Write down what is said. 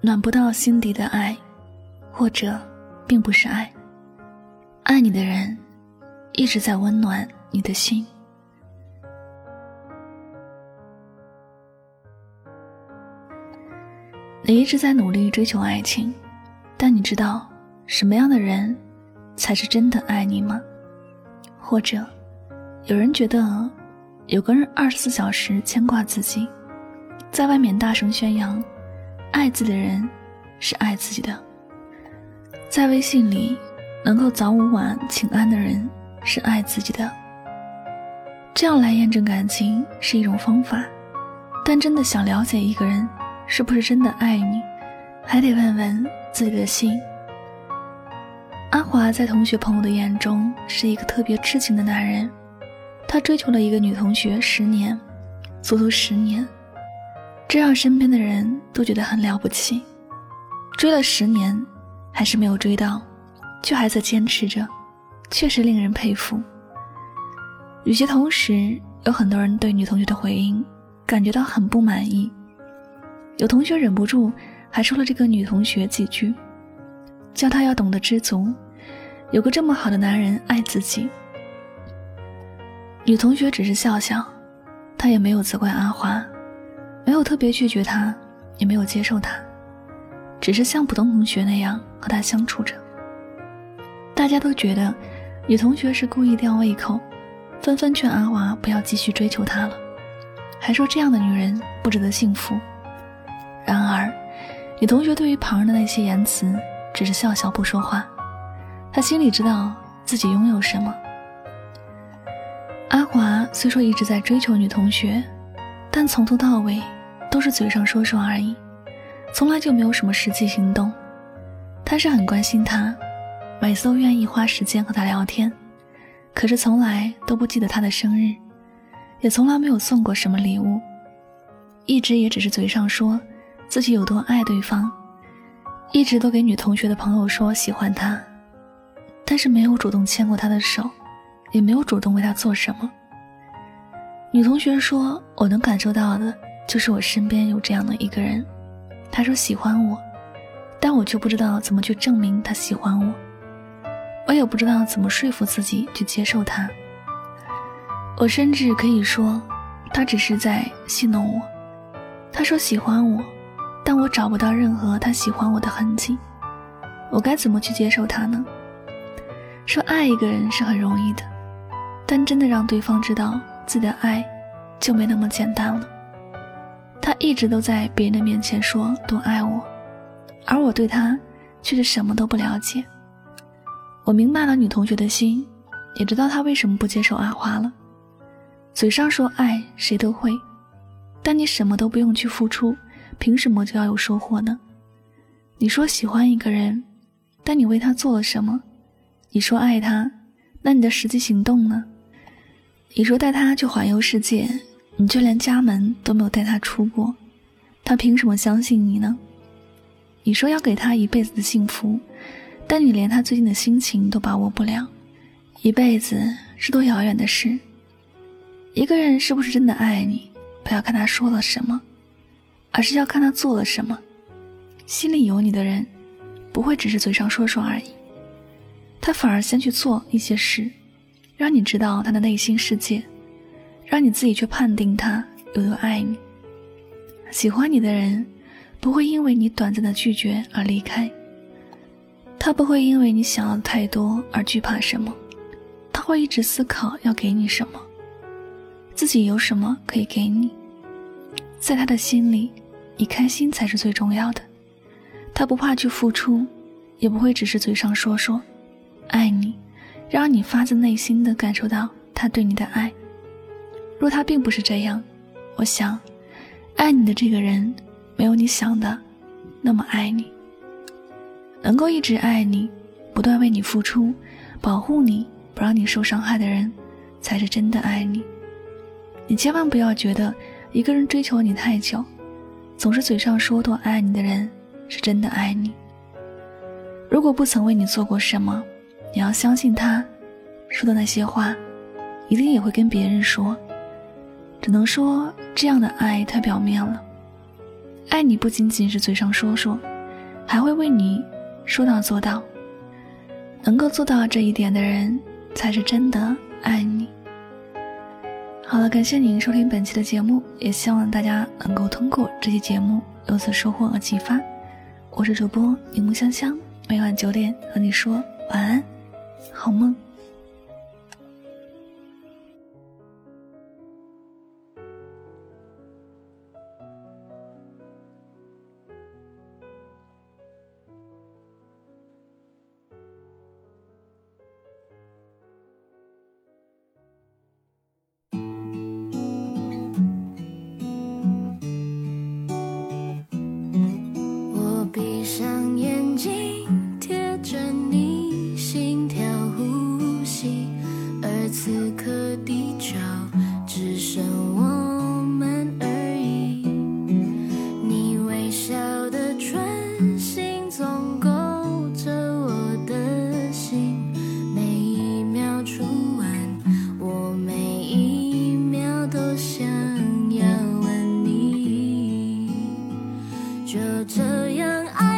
暖不到心底的爱，或者并不是爱。爱你的人，一直在温暖你的心。你一直在努力追求爱情，但你知道什么样的人才是真的爱你吗？或者，有人觉得有个人二十四小时牵挂自己，在外面大声宣扬爱自己的人是爱自己的，在微信里能够早午晚请安的人是爱自己的。这样来验证感情是一种方法，但真的想了解一个人。是不是真的爱你，还得问问自己的心。阿华在同学朋友的眼中是一个特别痴情的男人，他追求了一个女同学十年，足足十年，这让身边的人都觉得很了不起。追了十年，还是没有追到，却还在坚持着，确实令人佩服。与其同时，有很多人对女同学的回应感觉到很不满意。有同学忍不住还说了这个女同学几句，叫她要懂得知足，有个这么好的男人爱自己。女同学只是笑笑，她也没有责怪阿花，没有特别拒绝他，也没有接受他，只是像普通同学那样和他相处着。大家都觉得女同学是故意吊胃口，纷纷劝阿华不要继续追求她了，还说这样的女人不值得幸福。然而，女同学对于旁人的那些言辞，只是笑笑不说话。她心里知道自己拥有什么。阿华虽说一直在追求女同学，但从头到尾都是嘴上说说而已，从来就没有什么实际行动。他是很关心她，每次都愿意花时间和她聊天，可是从来都不记得她的生日，也从来没有送过什么礼物，一直也只是嘴上说。自己有多爱对方，一直都给女同学的朋友说喜欢她，但是没有主动牵过她的手，也没有主动为她做什么。女同学说：“我能感受到的，就是我身边有这样的一个人。”他说喜欢我，但我却不知道怎么去证明他喜欢我，我也不知道怎么说服自己去接受他。我甚至可以说，他只是在戏弄我。他说喜欢我。但我找不到任何他喜欢我的痕迹，我该怎么去接受他呢？说爱一个人是很容易的，但真的让对方知道自己的爱，就没那么简单了。他一直都在别人的面前说多爱我，而我对他却是什么都不了解。我明白了女同学的心，也知道她为什么不接受阿花了。嘴上说爱谁都会，但你什么都不用去付出。凭什么就要有收获呢？你说喜欢一个人，但你为他做了什么？你说爱他，那你的实际行动呢？你说带他去环游世界，你就连家门都没有带他出过，他凭什么相信你呢？你说要给他一辈子的幸福，但你连他最近的心情都把握不了，一辈子是多遥远的事。一个人是不是真的爱你，不要看他说了什么。而是要看他做了什么，心里有你的人，不会只是嘴上说说而已，他反而先去做一些事，让你知道他的内心世界，让你自己去判定他有多爱你。喜欢你的人，不会因为你短暂的拒绝而离开，他不会因为你想要太多而惧怕什么，他会一直思考要给你什么，自己有什么可以给你，在他的心里。你开心才是最重要的，他不怕去付出，也不会只是嘴上说说爱你，让你发自内心的感受到他对你的爱。若他并不是这样，我想，爱你的这个人没有你想的那么爱你。能够一直爱你，不断为你付出，保护你不让你受伤害的人，才是真的爱你。你千万不要觉得一个人追求你太久。总是嘴上说多爱你的人，是真的爱你。如果不曾为你做过什么，你要相信他说的那些话，一定也会跟别人说。只能说这样的爱太表面了。爱你不仅仅是嘴上说说，还会为你说到做到。能够做到这一点的人，才是真的爱你。好了，感谢您收听本期的节目，也希望大家能够通过这期节目有所收获和启发。我是主播柠檬香香，每晚九点和你说晚安，好梦。就这样爱